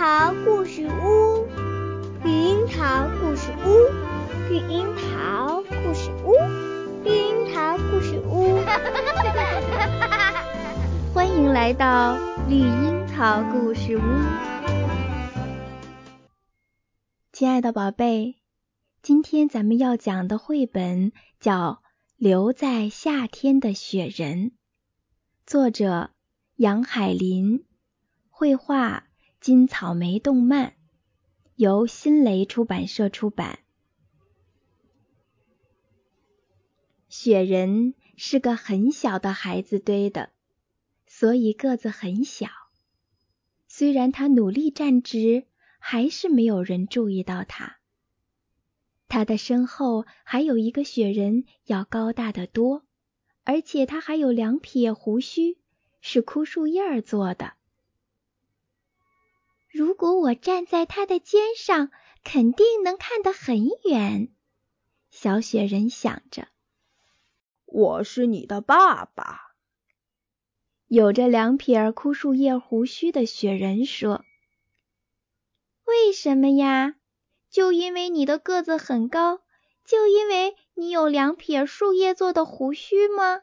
桃故事屋，绿樱桃故事屋，绿樱桃故事屋，绿樱桃故事屋。欢迎来到绿樱桃故事屋，亲爱的宝贝，今天咱们要讲的绘本叫《留在夏天的雪人》，作者杨海林，绘画。金草莓动漫由新蕾出版社出版。雪人是个很小的孩子堆的，所以个子很小。虽然他努力站直，还是没有人注意到他。他的身后还有一个雪人，要高大的多，而且他还有两撇胡须，是枯树叶做的。如果我站在他的肩上，肯定能看得很远。小雪人想着。我是你的爸爸。有着两撇枯树叶胡须的雪人说：“为什么呀？就因为你的个子很高，就因为你有两撇树叶做的胡须吗？”“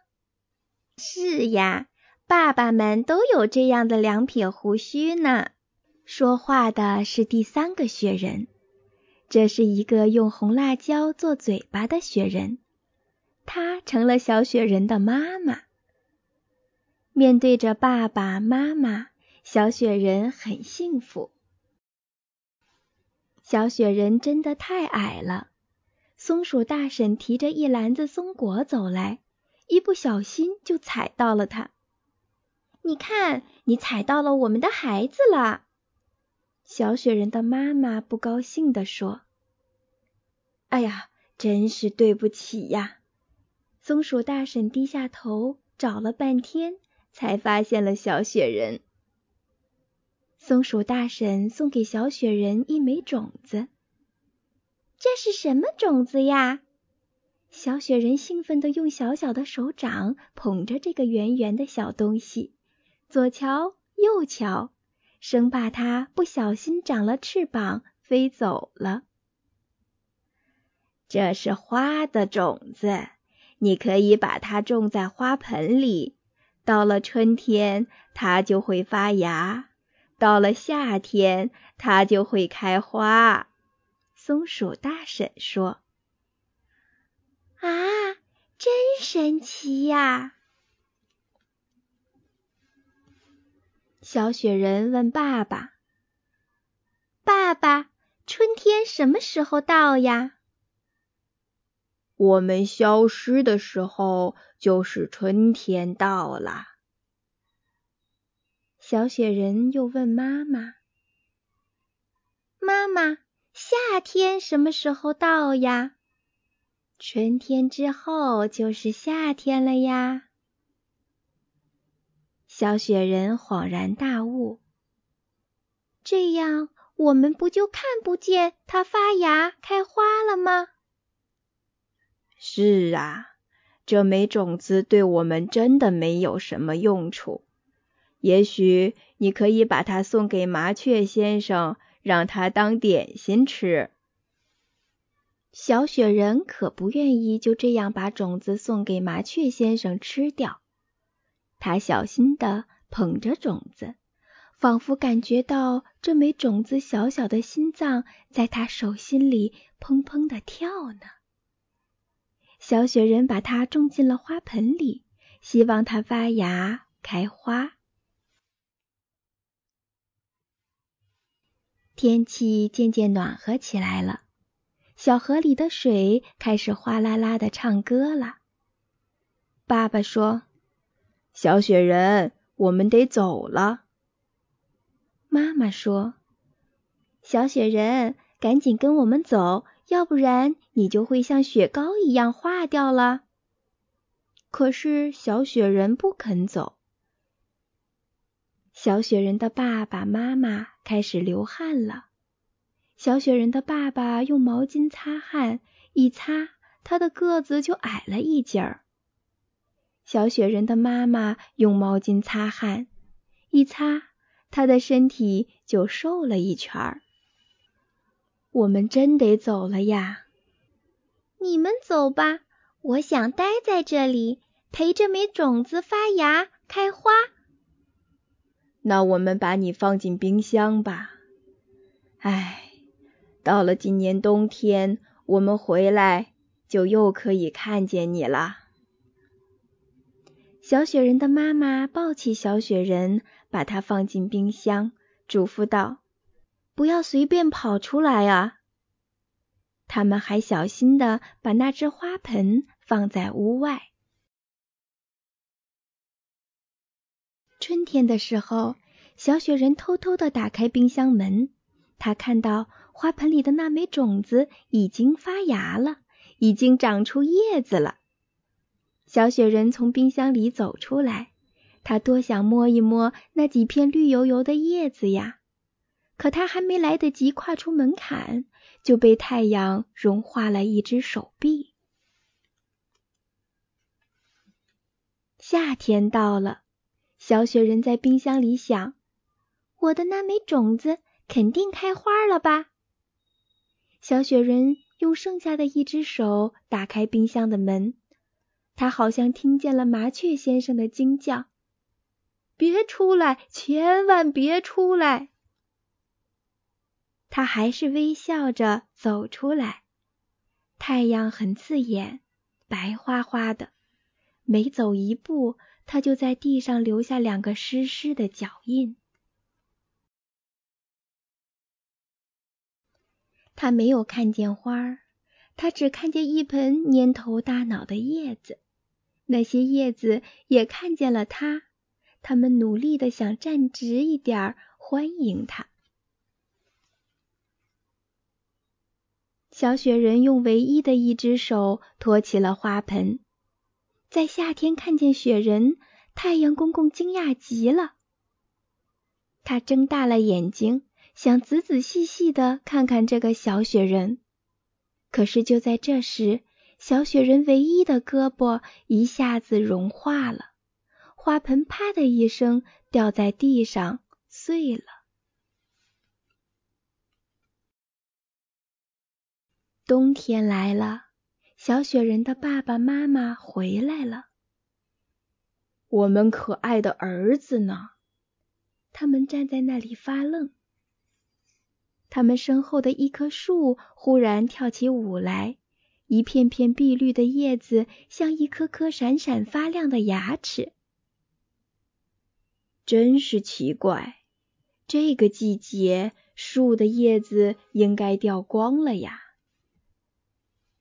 是呀，爸爸们都有这样的两撇胡须呢。”说话的是第三个雪人，这是一个用红辣椒做嘴巴的雪人，他成了小雪人的妈妈。面对着爸爸妈妈，小雪人很幸福。小雪人真的太矮了，松鼠大婶提着一篮子松果走来，一不小心就踩到了它。你看，你踩到了我们的孩子了。小雪人的妈妈不高兴地说：“哎呀，真是对不起呀！”松鼠大婶低下头找了半天，才发现了小雪人。松鼠大婶送给小雪人一枚种子。这是什么种子呀？小雪人兴奋地用小小的手掌捧着这个圆圆的小东西，左瞧右瞧。生怕它不小心长了翅膀飞走了。这是花的种子，你可以把它种在花盆里。到了春天，它就会发芽；到了夏天，它就会开花。松鼠大婶说：“啊，真神奇呀！”小雪人问爸爸：“爸爸，春天什么时候到呀？”“我们消失的时候，就是春天到了。”小雪人又问妈妈：“妈妈，夏天什么时候到呀？”“春天之后就是夏天了呀。”小雪人恍然大悟：“这样我们不就看不见它发芽开花了吗？”“是啊，这枚种子对我们真的没有什么用处。也许你可以把它送给麻雀先生，让他当点心吃。”小雪人可不愿意就这样把种子送给麻雀先生吃掉。他小心地捧着种子，仿佛感觉到这枚种子小小的心脏在他手心里砰砰地跳呢。小雪人把它种进了花盆里，希望它发芽开花。天气渐渐暖和起来了，小河里的水开始哗啦啦地唱歌了。爸爸说。小雪人，我们得走了。妈妈说：“小雪人，赶紧跟我们走，要不然你就会像雪糕一样化掉了。”可是小雪人不肯走。小雪人的爸爸妈妈开始流汗了。小雪人的爸爸用毛巾擦汗，一擦，他的个子就矮了一截儿。小雪人的妈妈用毛巾擦汗，一擦，他的身体就瘦了一圈儿。我们真得走了呀！你们走吧，我想待在这里，陪着梅种子发芽开花。那我们把你放进冰箱吧。唉，到了今年冬天，我们回来就又可以看见你了。小雪人的妈妈抱起小雪人，把它放进冰箱，嘱咐道。不要随便跑出来啊！他们还小心的把那只花盆放在屋外。春天的时候，小雪人偷偷的打开冰箱门，他看到花盆里的那枚种子已经发芽了，已经长出叶子了。小雪人从冰箱里走出来，他多想摸一摸那几片绿油油的叶子呀！可他还没来得及跨出门槛，就被太阳融化了一只手臂。夏天到了，小雪人在冰箱里想：“我的那枚种子肯定开花了吧？”小雪人用剩下的一只手打开冰箱的门，他好像听见了麻雀先生的惊叫：“别出来，千万别出来！”他还是微笑着走出来，太阳很刺眼，白花花的。每走一步，他就在地上留下两个湿湿的脚印。他没有看见花儿，他只看见一盆蔫头大脑的叶子。那些叶子也看见了他，他们努力的想站直一点儿，欢迎他。小雪人用唯一的一只手托起了花盆，在夏天看见雪人，太阳公公惊讶极了。他睁大了眼睛，想仔仔细细的看看这个小雪人。可是就在这时，小雪人唯一的胳膊一下子融化了，花盆啪的一声掉在地上碎了。冬天来了，小雪人的爸爸妈妈回来了。我们可爱的儿子呢？他们站在那里发愣。他们身后的一棵树忽然跳起舞来，一片片碧绿的叶子像一颗颗闪闪发亮的牙齿。真是奇怪，这个季节树的叶子应该掉光了呀。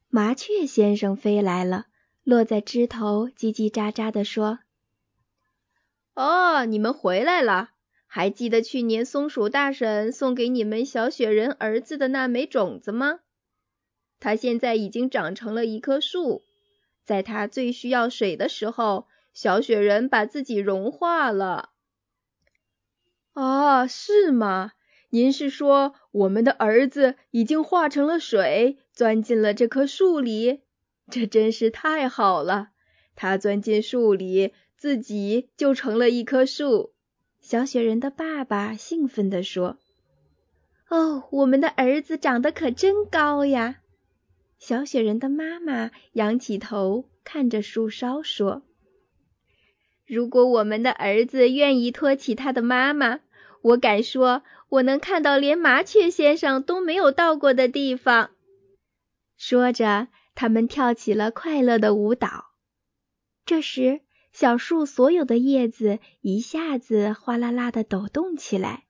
麻雀先生飞来了，落在枝头，叽叽喳喳地说：“哦，你们回来了！还记得去年松鼠大婶送给你们小雪人儿子的那枚种子吗？它现在已经长成了一棵树，在它最需要水的时候，小雪人把自己融化了。”啊，是吗？您是说我们的儿子已经化成了水，钻进了这棵树里？这真是太好了！他钻进树里，自己就成了一棵树。小雪人的爸爸兴奋地说：“哦，我们的儿子长得可真高呀！”小雪人的妈妈仰起头看着树梢说：“如果我们的儿子愿意托起他的妈妈，我敢说。”我能看到连麻雀先生都没有到过的地方。说着，他们跳起了快乐的舞蹈。这时，小树所有的叶子一下子哗啦啦的抖动起来，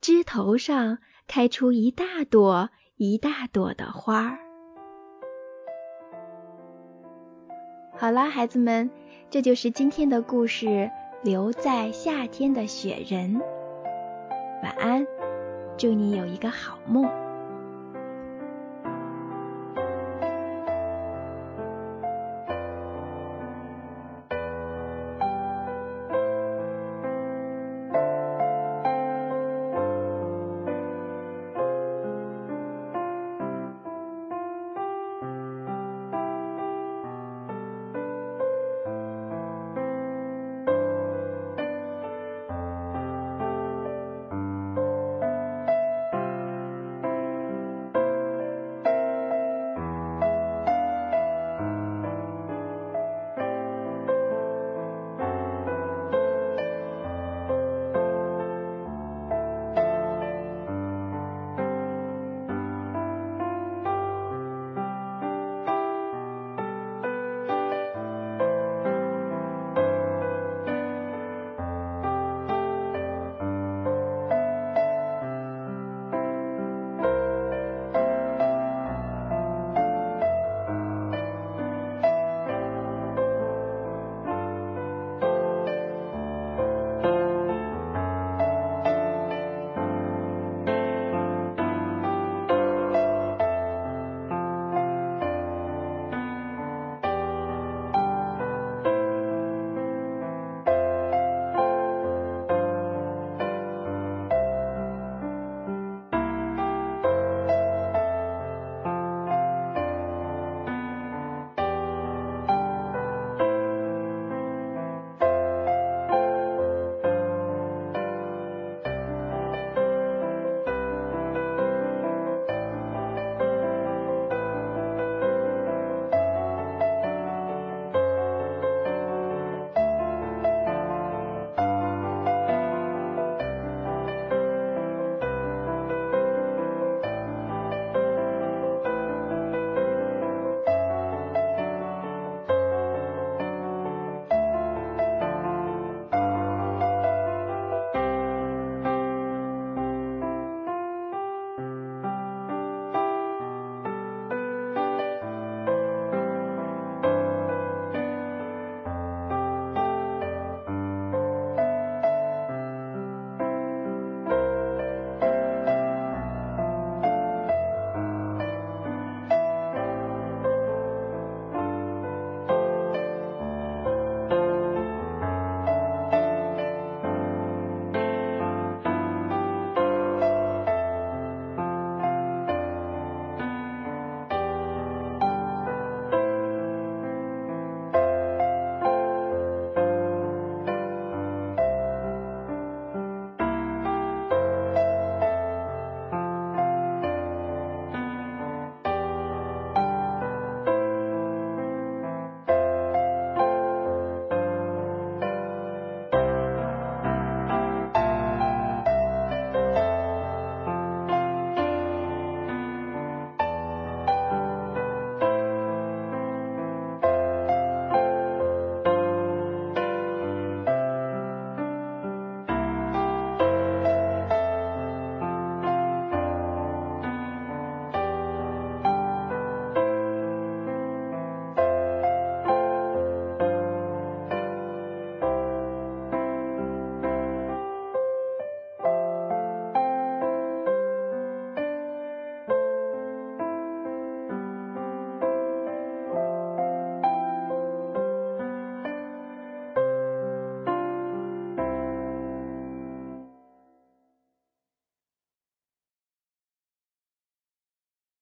枝头上开出一大朵一大朵的花儿。好啦，孩子们，这就是今天的故事《留在夏天的雪人》。晚安，祝你有一个好梦。